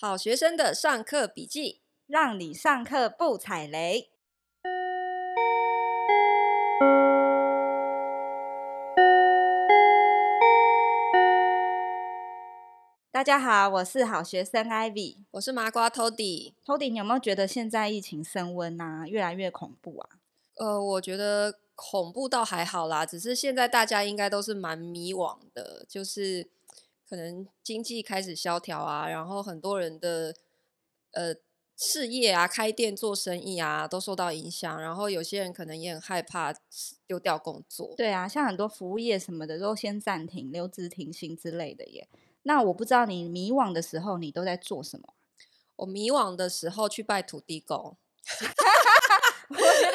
好学生的上课笔记，让你上课不踩雷。大家好，我是好学生 Ivy，我是麻瓜 Tody。Tody，你有没有觉得现在疫情升温啊，越来越恐怖啊？呃，我觉得恐怖倒还好啦，只是现在大家应该都是蛮迷惘的，就是。可能经济开始萧条啊，然后很多人的呃事业啊、开店做生意啊都受到影响，然后有些人可能也很害怕丢掉工作。对啊，像很多服务业什么的都先暂停、留职停薪之类的耶。那我不知道你迷惘的时候你都在做什么？我迷惘的时候去拜土地公。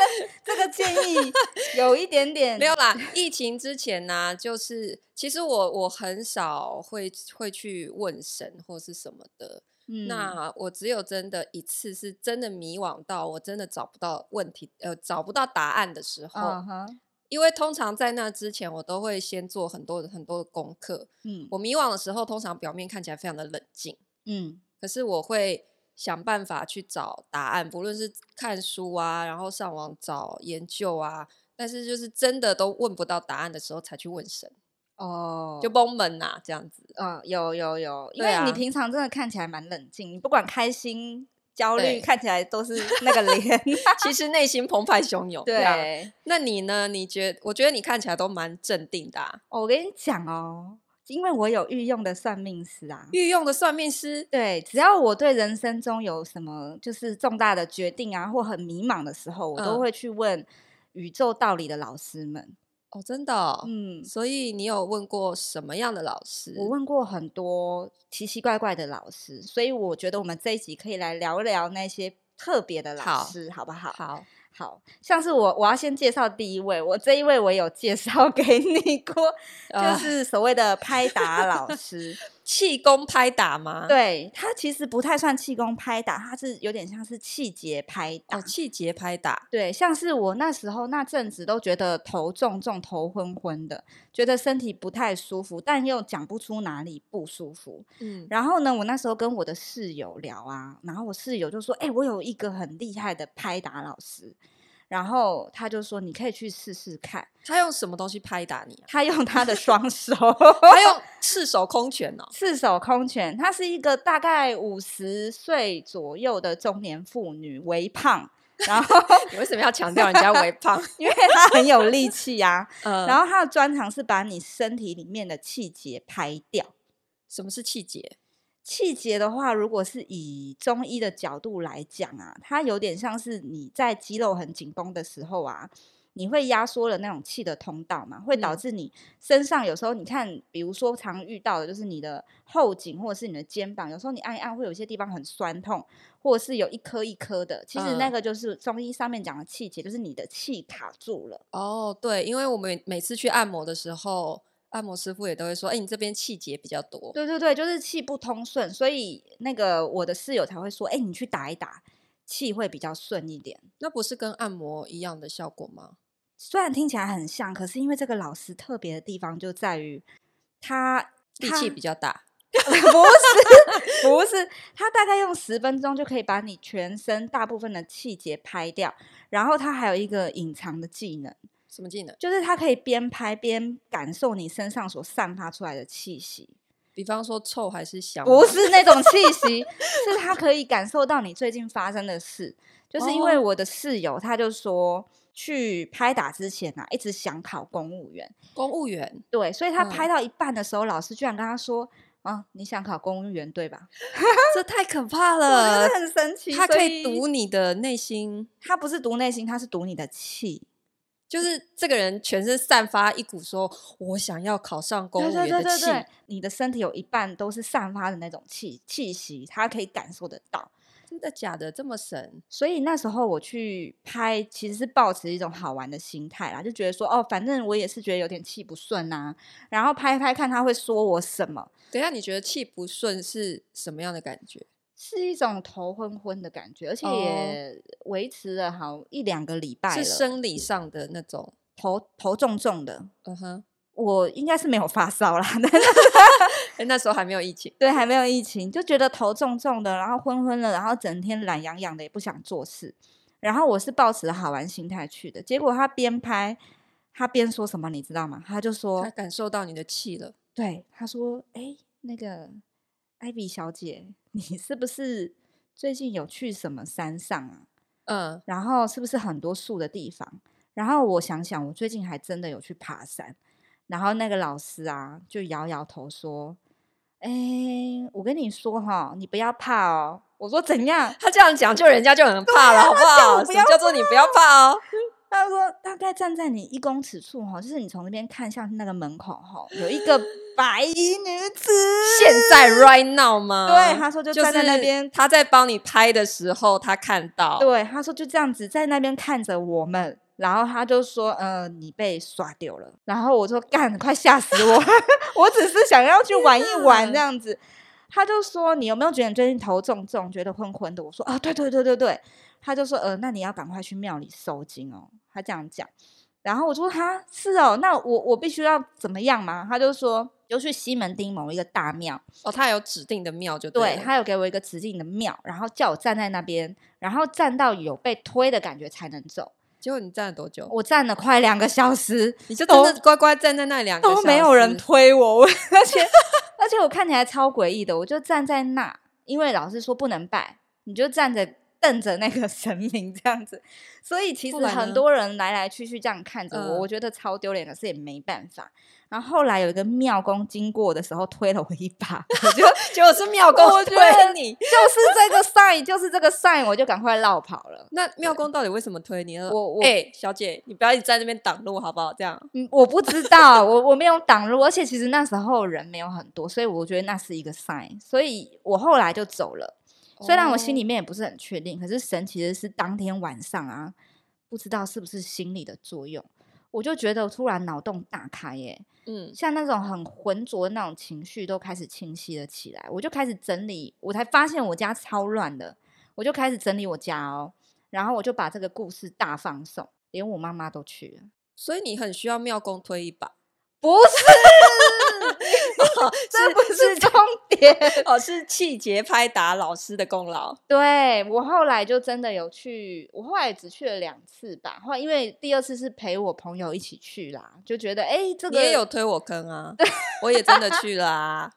有一点点没有啦。疫情之前呢、啊，就是其实我我很少会会去问神或是什么的。嗯，那我只有真的一次是真的迷惘到我真的找不到问题，呃，找不到答案的时候。Uh -huh. 因为通常在那之前，我都会先做很多很多的功课。嗯，我迷惘的时候，通常表面看起来非常的冷静。嗯，可是我会。想办法去找答案，不论是看书啊，然后上网找研究啊，但是就是真的都问不到答案的时候，才去问神哦，就崩门呐，这样子。嗯，有有有，因为你平常真的看起来蛮冷静，你不管开心、焦虑，看起来都是那个脸，其实内心澎湃汹涌。对，那你呢？你觉得？我觉得你看起来都蛮镇定的啊。我跟你讲哦。因为我有御用的算命师啊，御用的算命师，对，只要我对人生中有什么就是重大的决定啊，或很迷茫的时候，我都会去问宇宙道理的老师们。哦，真的哦？嗯，所以你有问过什么样的老师？我问过很多奇奇怪怪的老师，所以我觉得我们这一集可以来聊聊那些特别的老师，好，好不好？好。好像是我，我要先介绍第一位。我这一位我有介绍 给你过，就是所谓的拍打老师，气功拍打吗？对，它其实不太算气功拍打，它是有点像是气节拍打。哦，气节拍打。对，像是我那时候那阵子都觉得头重重、头昏昏的，觉得身体不太舒服，但又讲不出哪里不舒服。嗯，然后呢，我那时候跟我的室友聊啊，然后我室友就说：“哎、欸，我有一个很厉害的拍打老师。”然后他就说：“你可以去试试看。”他用什么东西拍打你啊？他用他的双手，他用赤手空拳哦。赤手空拳，他是一个大概五十岁左右的中年妇女，微胖。然后 你为什么要强调人家微胖？因为他很有力气呀。嗯。然后他的专长是把你身体里面的气节拍掉。什么是气结？气结的话，如果是以中医的角度来讲啊，它有点像是你在肌肉很紧绷的时候啊，你会压缩了那种气的通道嘛，会导致你身上有时候你看，比如说常遇到的就是你的后颈或者是你的肩膀，有时候你按一按会有些地方很酸痛，或者是有一颗一颗的，其实那个就是中医上面讲的气结，就是你的气卡住了。哦，对，因为我们每次去按摩的时候。按摩师傅也都会说：“哎、欸，你这边气结比较多。”对对对，就是气不通顺，所以那个我的室友才会说：“哎、欸，你去打一打，气会比较顺一点。”那不是跟按摩一样的效果吗？虽然听起来很像，可是因为这个老师特别的地方就在于他力气比较大，不是不是，他大概用十分钟就可以把你全身大部分的气结拍掉，然后他还有一个隐藏的技能。什么技能？就是它可以边拍边感受你身上所散发出来的气息，比方说臭还是香？不是那种气息，是它可以感受到你最近发生的事。就是因为我的室友，他就说去拍打之前啊，一直想考公务员。公务员？对，所以他拍到一半的时候，嗯、老师居然跟他说：“啊，你想考公务员对吧？” 这太可怕了，很神奇。他可以读你的内心，他不是读内心，他是读你的气。就是这个人全身散发一股说，我想要考上公务员的气。对对对对，你的身体有一半都是散发的那种气气息，他可以感受得到。真的假的？这么神？所以那时候我去拍，其实是抱持一种好玩的心态啦，就觉得说，哦，反正我也是觉得有点气不顺啊，然后拍拍看他会说我什么。等一下，你觉得气不顺是什么样的感觉？是一种头昏昏的感觉，而且也维持了好一两个礼拜了。是生理上的那种头头重重的，嗯哼，我应该是没有发烧啦，欸，那时候还没有疫情，对，还没有疫情，就觉得头重重的，然后昏昏的，然后整天懒洋洋的，也不想做事。然后我是抱持好玩心态去的，结果他边拍，他边说什么，你知道吗？他就说，他感受到你的气了。对，他说，哎，那个艾比小姐，你是不是最近有去什么山上啊？嗯，然后是不是很多树的地方？然后我想想，我最近还真的有去爬山。然后那个老师啊，就摇摇头说：“哎，我跟你说哈，你不要怕哦。”我说：“怎样？”他这样讲，就人家就很怕了，好不好？什么叫做你不要怕哦？他说：“大概站在你一公尺处哈，就是你从那边看向那个门口哈，有一个 白衣女子。现在 right now 吗？对，他说就站在那边。他在帮你拍的时候，他看到。对，他说就这样子在那边看着我们。”然后他就说：“呃，你被刷掉了。”然后我说：“干，快吓死我！我只是想要去玩一玩这样子。”他就说：“你有没有觉得你最近头重重，觉得昏昏的？”我说：“啊，对对对对对。”他就说：“呃，那你要赶快去庙里收金哦。”他这样讲。然后我说：“哈，是哦，那我我必须要怎么样吗？”他就说：“就去西门町某一个大庙哦，他有指定的庙就对，对，他有给我一个指定的庙，然后叫我站在那边，然后站到有被推的感觉才能走。”结果你站了多久？我站了快两个小时，你就真的乖乖站在那两个小时都没有人推我，而且而且我看起来超诡异的，我就站在那，因为老师说不能拜，你就站着瞪着那个神明这样子，所以其实很多人来来去去这样看着我，我觉得超丢脸，可是也没办法。然后后来有一个庙公经过的时候推了我一把，我就 就是庙公推你，就是这个 sign，就是这个 sign，我就赶快绕跑了。那庙公到底为什么推你？我我哎、欸，小姐，你不要一直在那边挡路好不好？这样，嗯，我不知道，我我没有挡路，而且其实那时候人没有很多，所以我觉得那是一个 sign，所以我后来就走了。虽然我心里面也不是很确定，可是神其实是当天晚上啊，不知道是不是心理的作用。我就觉得突然脑洞大开耶，嗯，像那种很浑浊的那种情绪都开始清晰了起来。我就开始整理，我才发现我家超乱的，我就开始整理我家哦，然后我就把这个故事大放送，连我妈妈都去了。所以你很需要庙公推一把。不是，哦、这不是重点 哦，是气节拍打老师的功劳。对，我后来就真的有去，我后来只去了两次吧。后来因为第二次是陪我朋友一起去啦，就觉得哎，这个你也有推我坑啊，我也真的去了啊。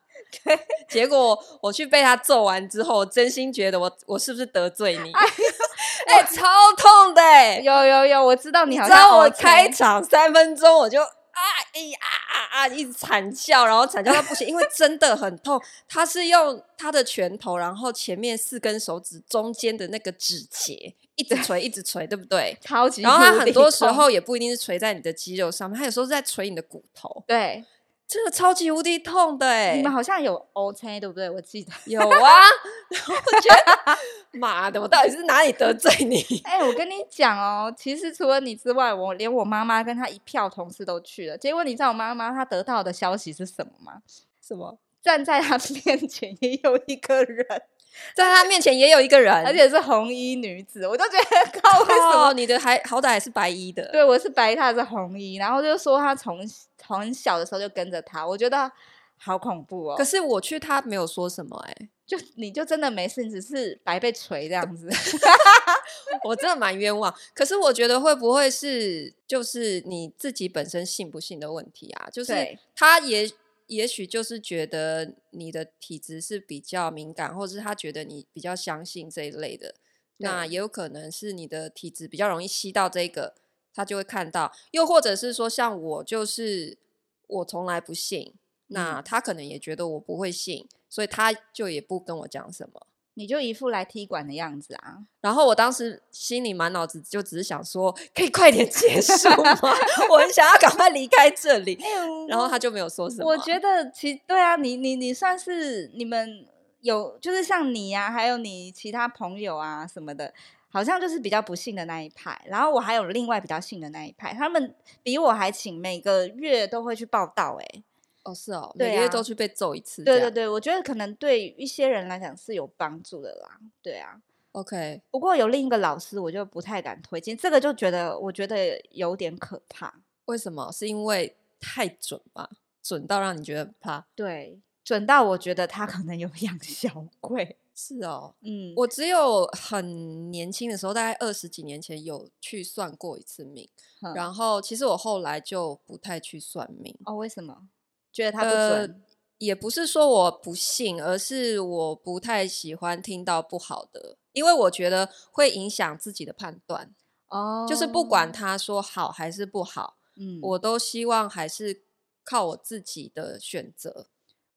对，结果我去被他揍完之后，真心觉得我我是不是得罪你？哎，哎，超痛的，有有有，我知道你好像。知道我开场三分钟我就。啊！哎呀啊！一直惨叫，然后惨叫到不行，因为真的很痛。他是用他的拳头，然后前面四根手指中间的那个指节，一直捶，一直捶，对不对？超级。然后他很多时候也不一定是捶在你的肌肉上面，他有时候是在捶你的骨头。对。这个超级无敌痛的哎！你们好像有 OK 对不对？我记得 有啊。我觉得 妈的，我到底是哪里得罪你？哎、欸，我跟你讲哦，其实除了你之外，我连我妈妈跟她一票同事都去了。结果你知道我妈妈她得到的消息是什么吗？什么？站在他面前也有一个人。在他面前也有一个人，而且是红衣女子，我就觉得 靠，为什么你的还好歹还是白衣的？对，我是白衣，他是红衣，然后就说他从从小的时候就跟着他，我觉得好恐怖哦。可是我去，他没有说什么、欸，哎，就你就真的没事，你只是白被锤这样子，我真的蛮冤枉。可是我觉得会不会是就是你自己本身信不信的问题啊？就是他也。也许就是觉得你的体质是比较敏感，或者是他觉得你比较相信这一类的，那也有可能是你的体质比较容易吸到这个，他就会看到。又或者是说，像我就是我从来不信，那他可能也觉得我不会信，所以他就也不跟我讲什么。你就一副来踢馆的样子啊！然后我当时心里满脑子就只是想说，可以快点结束吗？我很想要赶快离开这里。然后他就没有说什么。我觉得其实对啊，你你你算是你们有，就是像你呀、啊，还有你其他朋友啊什么的，好像就是比较不幸的那一派。然后我还有另外比较幸的那一派，他们比我还勤，每个月都会去报到、欸。哎。哦，是哦，每个月都去被揍一次。对对对，我觉得可能对一些人来讲是有帮助的啦。对啊，OK。不过有另一个老师，我就不太敢推荐，这个就觉得我觉得有点可怕。为什么？是因为太准吧？准到让你觉得怕？对，准到我觉得他可能有 养小鬼。是哦，嗯，我只有很年轻的时候，大概二十几年前有去算过一次命，嗯、然后其实我后来就不太去算命。哦，为什么？觉得他不准？呃也不是说我不信，而是我不太喜欢听到不好的，因为我觉得会影响自己的判断。哦，就是不管他说好还是不好，嗯，我都希望还是靠我自己的选择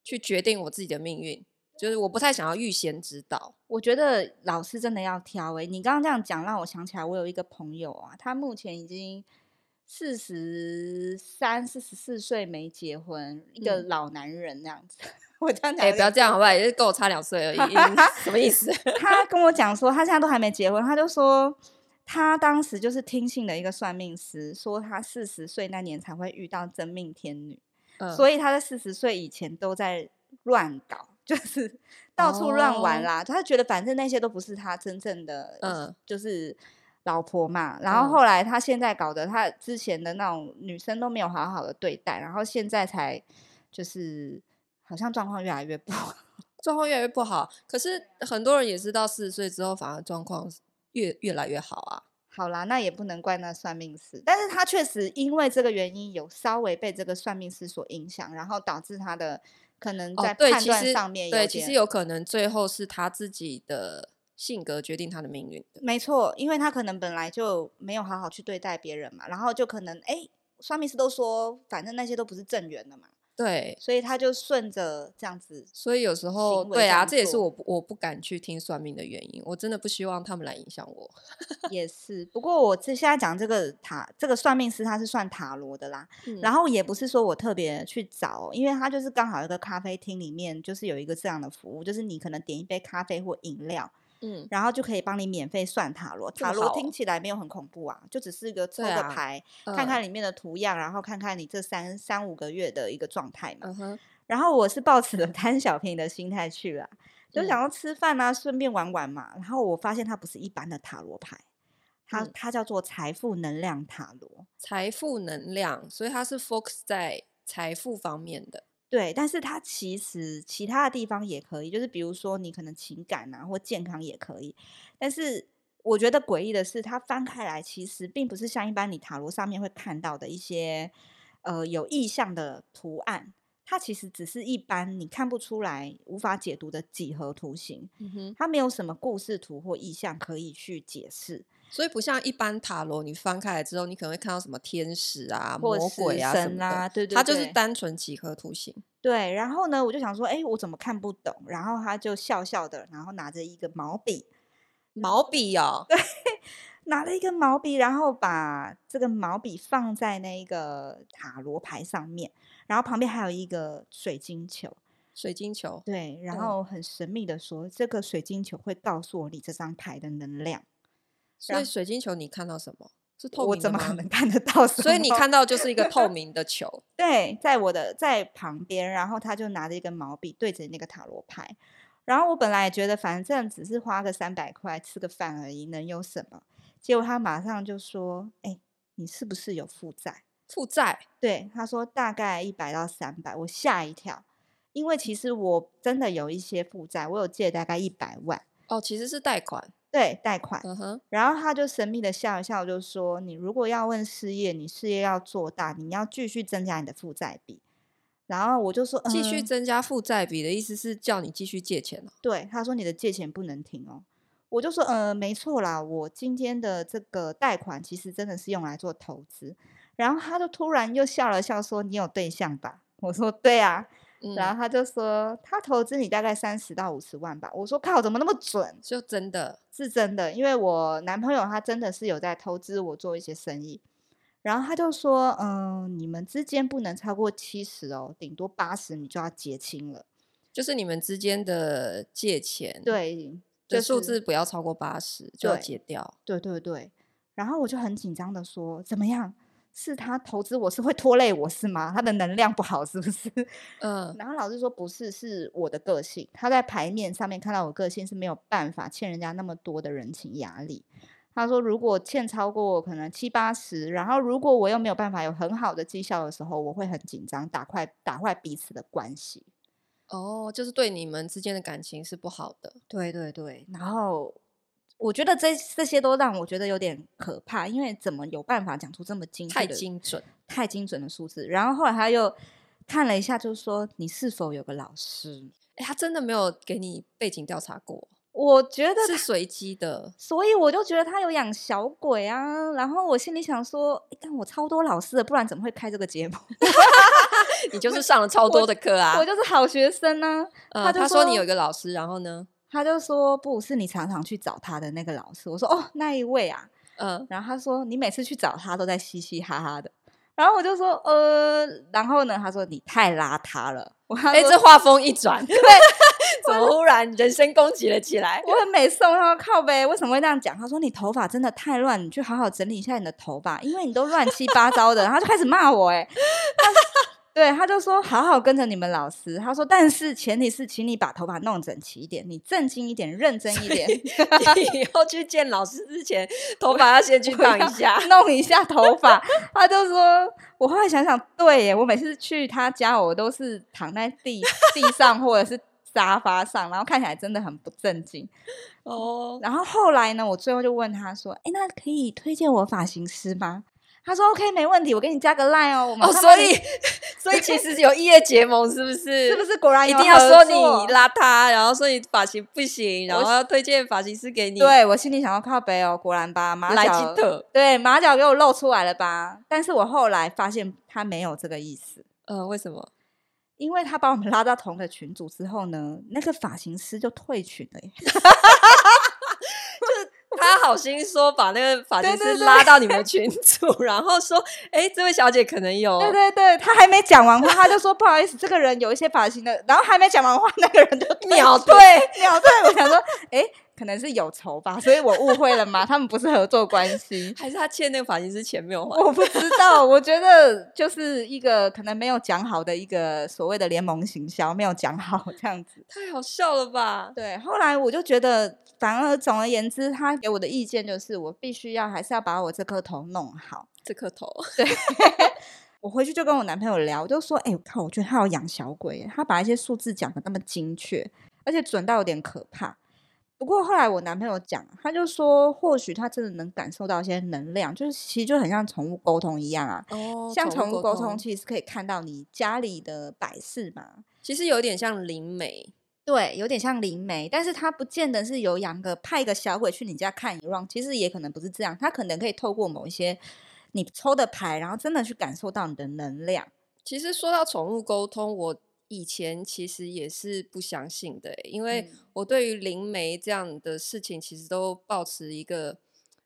去决定我自己的命运。就是我不太想要预先知道。我觉得老师真的要挑诶，你刚刚这样讲让我想起来，我有一个朋友啊，他目前已经。四十三、四十四岁没结婚，一个老男人那样子。嗯、我这样讲，哎、欸，不要这样好不好？也是跟我差两岁而已，什么意思？他跟我讲说，他现在都还没结婚，他就说他当时就是听信了一个算命师，说他四十岁那年才会遇到真命天女，嗯、所以他在四十岁以前都在乱搞，就是到处乱玩啦。哦、他觉得反正那些都不是他真正的，嗯，就是。老婆嘛，然后后来他现在搞得他之前的那种女生都没有好好的对待，然后现在才就是好像状况越来越不好，状况越来越不好。可是很多人也知道四十岁之后，反而状况越越来越好啊。好啦，那也不能怪那算命师，但是他确实因为这个原因有稍微被这个算命师所影响，然后导致他的可能在判断上面、哦、对，其实，对，其实有可能最后是他自己的。性格决定他的命运的，没错，因为他可能本来就没有好好去对待别人嘛，然后就可能哎，算命师都说，反正那些都不是正缘的嘛，对，所以他就顺着这样子，所以有时候对啊，这也是我我不敢去听算命的原因，我真的不希望他们来影响我。也是，不过我这现在讲这个塔，这个算命师他是算塔罗的啦，嗯、然后也不是说我特别去找，因为他就是刚好一个咖啡厅里面就是有一个这样的服务，就是你可能点一杯咖啡或饮料。嗯，然后就可以帮你免费算塔罗。塔罗听起来没有很恐怖啊，就只是一个抽个牌，啊、看看里面的图样，嗯、然后看看你这三三五个月的一个状态嘛。然后我是抱持着贪小便宜的心态去了，就想要吃饭啊，顺便玩玩嘛。然后我发现它不是一般的塔罗牌，它、嗯、它叫做财富能量塔罗。财富能量，所以它是 focus 在财富方面的。对，但是它其实其他的地方也可以，就是比如说你可能情感啊或健康也可以。但是我觉得诡异的是，它翻开来其实并不是像一般你塔罗上面会看到的一些呃有意象的图案，它其实只是一般你看不出来、无法解读的几何图形。嗯哼，它没有什么故事图或意象可以去解释。所以不像一般塔罗，你翻开来之后，你可能会看到什么天使啊、魔鬼啊什么的，对对对，它就是单纯几何图形。对，然后呢，我就想说，哎，我怎么看不懂？然后他就笑笑的，然后拿着一个毛笔，毛笔哦，对，拿了一个毛笔，然后把这个毛笔放在那个塔罗牌上面，然后旁边还有一个水晶球，水晶球，对，然后很神秘的说，嗯、这个水晶球会告诉我你这张牌的能量。所以水晶球你看到什么？是透明的？我怎么可能看得到？所以你看到就是一个 透明的球。对，在我的在旁边，然后他就拿着一根毛笔对着那个塔罗牌。然后我本来也觉得反正只是花个三百块吃个饭而已，能有什么？结果他马上就说：“哎、欸，你是不是有负债？负债？对，他说大概一百到三百。我吓一跳，因为其实我真的有一些负债，我有借大概一百万。哦，其实是贷款。”对，贷款。嗯哼然后他就神秘的笑一笑，就说：“你如果要问事业，你事业要做大，你要继续增加你的负债比。”然后我就说：“继续增加负债比的意思是叫你继续借钱哦。”对，他说：“你的借钱不能停哦。”我就说：“呃，没错啦，我今天的这个贷款其实真的是用来做投资。”然后他就突然又笑了笑，说：“你有对象吧？”我说：“对啊。”然后他就说，他投资你大概三十到五十万吧。我说靠，怎么那么准？就真的是真的，因为我男朋友他真的是有在投资我做一些生意。然后他就说，嗯，你们之间不能超过七十哦，顶多八十你就要结清了。就是你们之间的借钱，对，这数字不要超过八十就要结掉。对对对。然后我就很紧张的说，怎么样？是他投资我是会拖累我是吗？他的能量不好是不是？嗯，然后老师说不是，是我的个性。他在牌面上面看到我个性是没有办法欠人家那么多的人情压力。他说如果欠超过可能七八十，然后如果我又没有办法有很好的绩效的时候，我会很紧张，打坏打坏彼此的关系。哦，就是对你们之间的感情是不好的。对对对，然后我觉得这这些都让我觉得有点可怕，因为怎么有办法讲出这么精确、太精准、太精准的数字？然后后来他又看了一下，就是说你是否有个老师？哎，他真的没有给你背景调查过？我觉得是随机的，所以我就觉得他有养小鬼啊。然后我心里想说，但我超多老师的，不然怎么会开这个节目？你就是上了超多的课啊！我，我就是好学生呢、啊。他他说你有一个老师，然后呢，他就说不是你常常去找他的那个老师。我说哦，那一位啊，嗯。然后他说你每次去找他都在嘻嘻哈哈的。然后我就说呃，然后呢，他说你太邋遢了。我哎，这话锋一转，对，怎么忽然人身攻击了起来？我很美颂，他说靠呗，为什么会这样讲？他说你头发真的太乱，你去好好整理一下你的头发，因为你都乱七八糟的。然后就开始骂我，哎。对，他就说好好跟着你们老师。他说，但是前提是，请你把头发弄整齐一点，你正经一点，认真一点。以后去见老师之前，头发要先去烫一下，弄一下头发。他就说，我后来想想，对耶，我每次去他家，我都是躺在地地上或者是沙发上，然后看起来真的很不正经。哦，然后后来呢，我最后就问他说，哎，那可以推荐我发型师吗？他说：“OK，没问题，我给你加个 line 哦。”我们哦，所以 所以其实有异业结盟，是不是？是不是果然一定要说你邋遢，然后说你发型不行，然后要推荐发型师给你？对，我心里想要靠北哦，果然吧，马脚对马脚给我露出来了吧？但是我后来发现他没有这个意思。嗯、呃，为什么？因为他把我们拉到同个群组之后呢，那个发型师就退群了耶。就是。他好心说把那个发型师拉到你们群组，然后说：“哎、欸，这位小姐可能有……对对对，他还没讲完话，他就说不好意思，这个人有一些发型的。然后还没讲完话，那个人就秒退，秒退。我想说，哎、欸，可能是有仇吧，所以我误会了吗？他们不是合作关系，还是他欠那个发型师钱没有还？我不知道。我觉得就是一个可能没有讲好的一个所谓的联盟行销，没有讲好这样子，太好笑了吧？对，后来我就觉得。反而，总而言之，他给我的意见就是，我必须要还是要把我这颗头弄好。这颗头，对。我回去就跟我男朋友聊，我就说：“哎、欸，我靠，我觉得他有养小鬼，他把一些数字讲的那么精确，而且准到有点可怕。”不过后来我男朋友讲，他就说，或许他真的能感受到一些能量，就是其实就很像宠物沟通一样啊。哦，像宠物沟通，其实可以看到你家里的摆饰嘛。其实有点像灵媒。对，有点像灵媒，但是他不见得是有养个派一个小鬼去你家看一 round，其实也可能不是这样，他可能可以透过某一些你抽的牌，然后真的去感受到你的能量。其实说到宠物沟通，我以前其实也是不相信的，因为我对于灵媒这样的事情，其实都抱持一个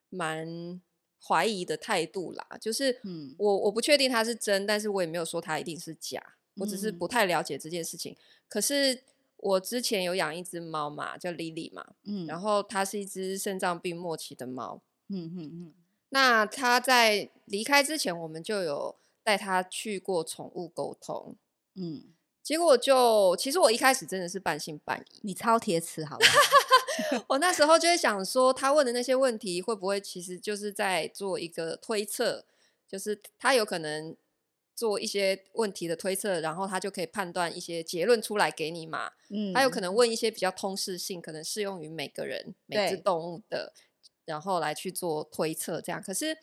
蛮怀疑的态度啦。就是，嗯，我我不确定它是真，但是我也没有说它一定是假，我只是不太了解这件事情。可是。我之前有养一只猫嘛，叫 Lily 嘛，嗯，然后它是一只肾脏病末期的猫，嗯嗯嗯。那它在离开之前，我们就有带它去过宠物沟通，嗯，结果就其实我一开始真的是半信半疑，你超铁齿好不好？我那时候就会想说，他问的那些问题会不会其实就是在做一个推测，就是他有可能。做一些问题的推测，然后他就可以判断一些结论出来给你嘛。嗯，还有可能问一些比较通识性，可能适用于每个人、每只动物的，然后来去做推测。这样，可是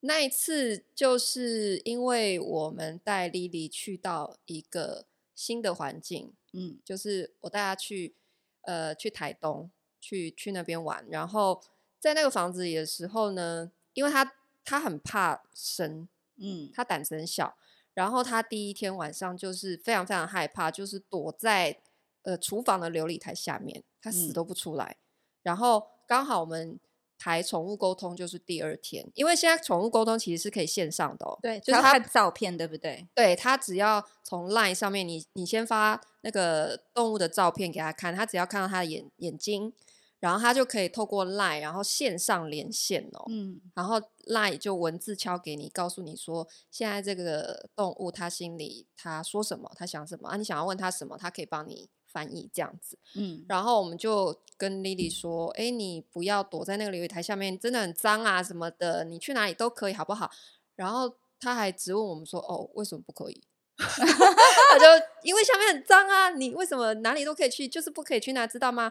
那一次就是因为我们带莉莉去到一个新的环境，嗯，就是我带她去呃去台东去去那边玩，然后在那个房子里的时候呢，因为她她很怕生，嗯，她胆子很小。然后他第一天晚上就是非常非常害怕，就是躲在呃厨房的琉璃台下面，他死都不出来。嗯、然后刚好我们排宠物沟通就是第二天，因为现在宠物沟通其实是可以线上的哦，对，就是他看照片，对不对？对，他只要从 LINE 上面你，你你先发那个动物的照片给他看，他只要看到他的眼眼睛。然后他就可以透过 Line，然后线上连线哦，嗯，然后 Line 就文字敲给你，告诉你说现在这个动物它心里它说什么，它想什么啊？你想要问它什么，它可以帮你翻译这样子。嗯，然后我们就跟 Lily 说：“哎，你不要躲在那个流理台下面，真的很脏啊什么的，你去哪里都可以，好不好？”然后他还质问我们说：“哦，为什么不可以？” 他就因为下面很脏啊，你为什么哪里都可以去，就是不可以去那，知道吗？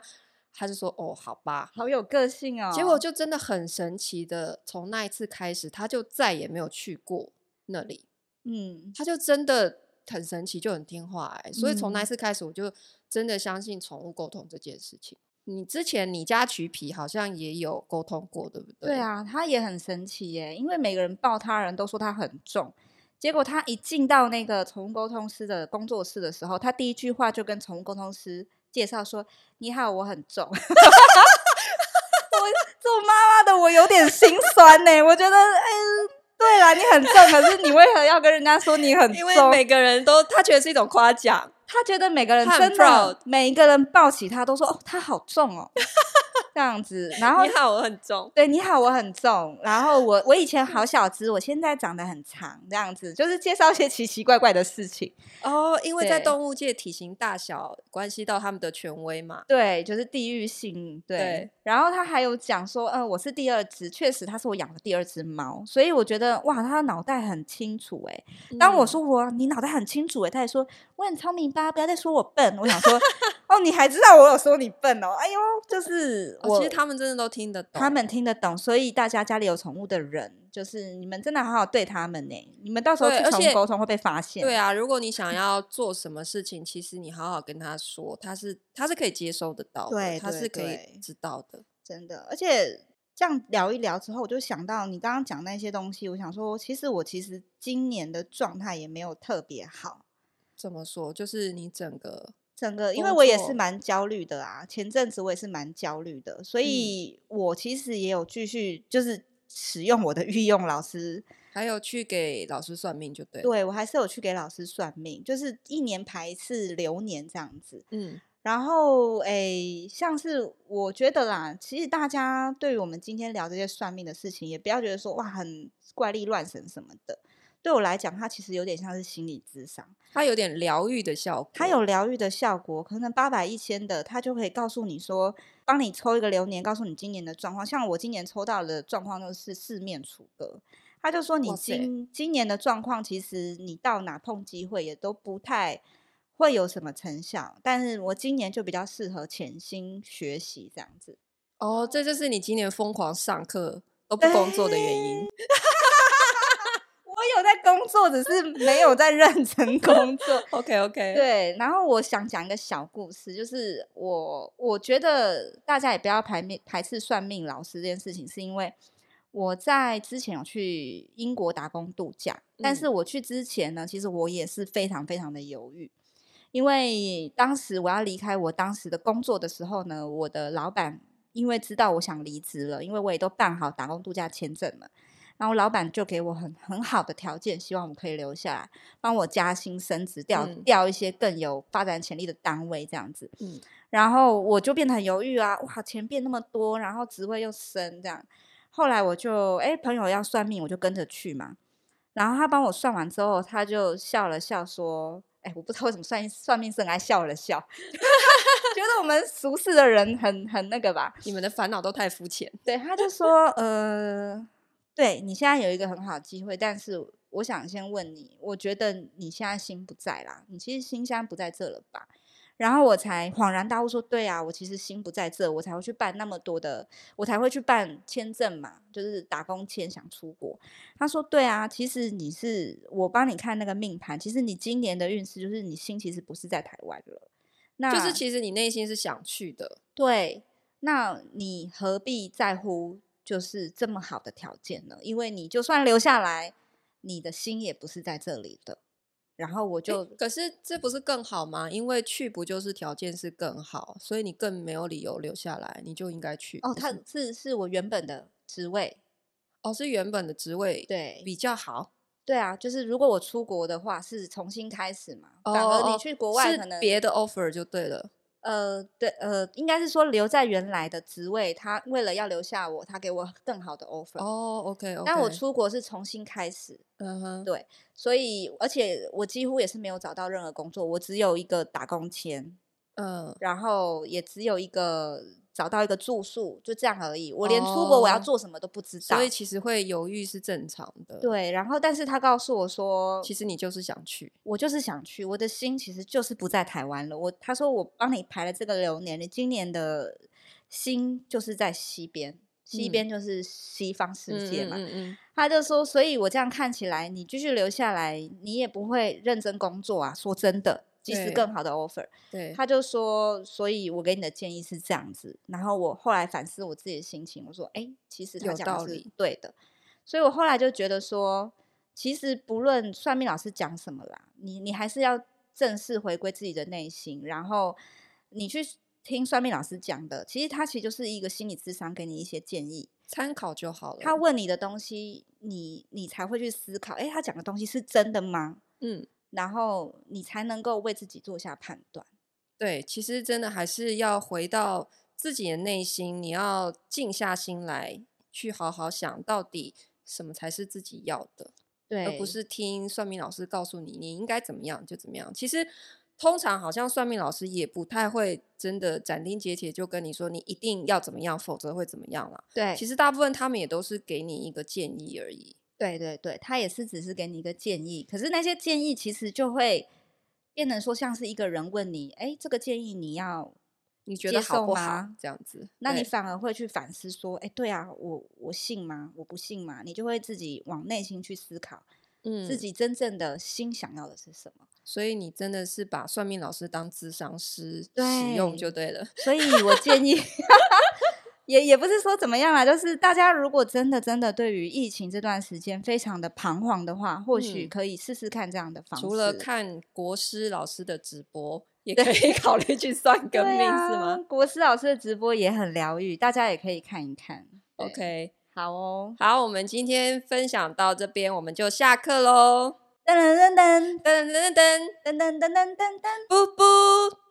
他就说：“哦，好吧，好有个性哦。”结果就真的很神奇的，从那一次开始，他就再也没有去过那里。嗯，他就真的很神奇，就很听话哎、欸。所以从那一次开始，我就真的相信宠物沟通这件事情。你之前你家橘皮好像也有沟通过，对不对？对啊，他也很神奇耶、欸，因为每个人抱他人都说他很重。结果他一进到那个宠物沟通师的工作室的时候，他第一句话就跟宠物沟通师介绍说：“你好，我很重。”我做妈妈的我有点心酸呢、欸，我觉得哎，对啦，你很重，可是你为何要跟人家说你很重？因为每个人都他觉得是一种夸奖，他觉得每个人真的每一个人抱起他都说哦，他好重哦。这样子，然后你好，我很重。对，你好，我很重。然后我我以前好小只，我现在长得很长，这样子就是介绍一些奇奇怪怪的事情哦。因为在动物界，体型大小关系到他们的权威嘛。对，就是地域性。对。对然后他还有讲说，嗯、呃，我是第二只，确实他是我养的第二只猫，所以我觉得哇，他的脑袋很清楚哎。当我说我你脑袋很清楚哎，他还说我很聪明吧，不要再说我笨。我想说。哦，你还知道我有说你笨哦？哎呦，就是我，哦，其实他们真的都听得懂，他们听得懂，所以大家家里有宠物的人，就是你们真的好好对他们呢。你们到时候去宠物沟通会被发现。对啊，如果你想要做什么事情，其实你好好跟他说，他是他是可以接收得到的，对，他是可以知道的，真的。而且这样聊一聊之后，我就想到你刚刚讲那些东西，我想说，其实我其实今年的状态也没有特别好。怎么说？就是你整个。整个，因为我也是蛮焦虑的啊。前阵子我也是蛮焦虑的，所以我其实也有继续就是使用我的御用老师，还有去给老师算命，就对。对，我还是有去给老师算命，就是一年排一次流年这样子。嗯，然后诶，像是我觉得啦，其实大家对于我们今天聊这些算命的事情，也不要觉得说哇很怪力乱神什么的。对我来讲，它其实有点像是心理咨商，它有点疗愈的效果。它有疗愈的效果，可能八百一千的，它就可以告诉你说，帮你抽一个流年，告诉你今年的状况。像我今年抽到的状况就是四面楚歌，他就说你今今年的状况，其实你到哪碰机会也都不太会有什么成效。但是我今年就比较适合潜心学习这样子。哦，这就是你今年疯狂上课都不工作的原因。有在工作，只是没有在认真工作。OK OK，对。然后我想讲一个小故事，就是我我觉得大家也不要排面排斥算命老师这件事情，是因为我在之前有去英国打工度假，但是我去之前呢，其实我也是非常非常的犹豫，因为当时我要离开我当时的工作的时候呢，我的老板因为知道我想离职了，因为我也都办好打工度假签证了。然后老板就给我很很好的条件，希望我可以留下来，帮我加薪升职，调调一些更有发展潜力的单位这样子。嗯，然后我就变得很犹豫啊，哇，钱变那么多，然后职位又升这样。后来我就哎，朋友要算命，我就跟着去嘛。然后他帮我算完之后，他就笑了笑说：“哎，我不知道为什么算算命师还笑了笑，觉得我们俗世的人很很那个吧？你们的烦恼都太肤浅。”对，他就说：“呃。”对，你现在有一个很好的机会，但是我想先问你，我觉得你现在心不在啦，你其实心现在不在这了吧？然后我才恍然大悟说，对啊，我其实心不在这，我才会去办那么多的，我才会去办签证嘛，就是打工签想出国。他说，对啊，其实你是我帮你看那个命盘，其实你今年的运势就是你心其实不是在台湾了，那就是其实你内心是想去的，对，那你何必在乎？就是这么好的条件呢，因为你就算留下来，你的心也不是在这里的。然后我就，可是这不是更好吗？因为去不就是条件是更好，所以你更没有理由留下来，你就应该去。哦，他是是我原本的职位，哦，是原本的职位，对，比较好。对啊，就是如果我出国的话，是重新开始嘛。哦，反而你去国外可能别的 offer 就对了。呃，对，呃，应该是说留在原来的职位，他为了要留下我，他给我更好的 offer。哦，OK，OK。但我出国是重新开始，嗯哼，对，所以而且我几乎也是没有找到任何工作，我只有一个打工签。嗯，然后也只有一个找到一个住宿，就这样而已。我连出国我要做什么都不知道，哦，所以其实会犹豫是正常的。对，然后但是他告诉我说，其实你就是想去，我就是想去，我的心其实就是不在台湾了。我他说我帮你排了这个流年，你今年的心就是在西边，西边就是西方世界嘛。嗯嗯嗯嗯，他就说，所以我这样看起来，你继续留下来，你也不会认真工作啊。说真的。其实更好的 offer，对，他就说，所以我给你的建议是这样子。然后我后来反思我自己的心情，我说，哎，其实他讲的是对的。所以我后来就觉得说，其实不论算命老师讲什么啦，你你还是要正式回归自己的内心，然后你去听算命老师讲的，其实他其实就是一个心理智商，给你一些建议，参考就好了。他问你的东西，你你才会去思考，哎，他讲的东西是真的吗？嗯。然后你才能够为自己做下判断。对，其实真的还是要回到自己的内心，你要静下心来，去好好想到底什么才是自己要的，对，而不是听算命老师告诉你你应该怎么样就怎么样。其实通常好像算命老师也不太会真的斩钉截铁就跟你说你一定要怎么样，否则会怎么样了。对，其实大部分他们也都是给你一个建议而已。对对对，他也是只是给你一个建议，可是那些建议其实就会变成说，像是一个人问你，哎，这个建议你要你觉得好不好？这样子，那你反而会去反思说，哎，对啊，我我信吗？我不信吗？你就会自己往内心去思考，嗯，自己真正的心想要的是什么？所以你真的是把算命老师当智商师使用就对了。所以我建议。也也不是说怎么样啦，就是大家如果真的真的对于疫情这段时间非常的彷徨的话，或许可以试试看这样的方式。除了看国师老师的直播，也可以 考虑去算个命，啊，是吗？国师老师的直播也很疗愈，大家也可以看一看。OK，好哦，好，我们今天分享到这边，我们就下课喽。噔噔噔噔噔噔噔噔噔噔噔噔噔，噔，布布。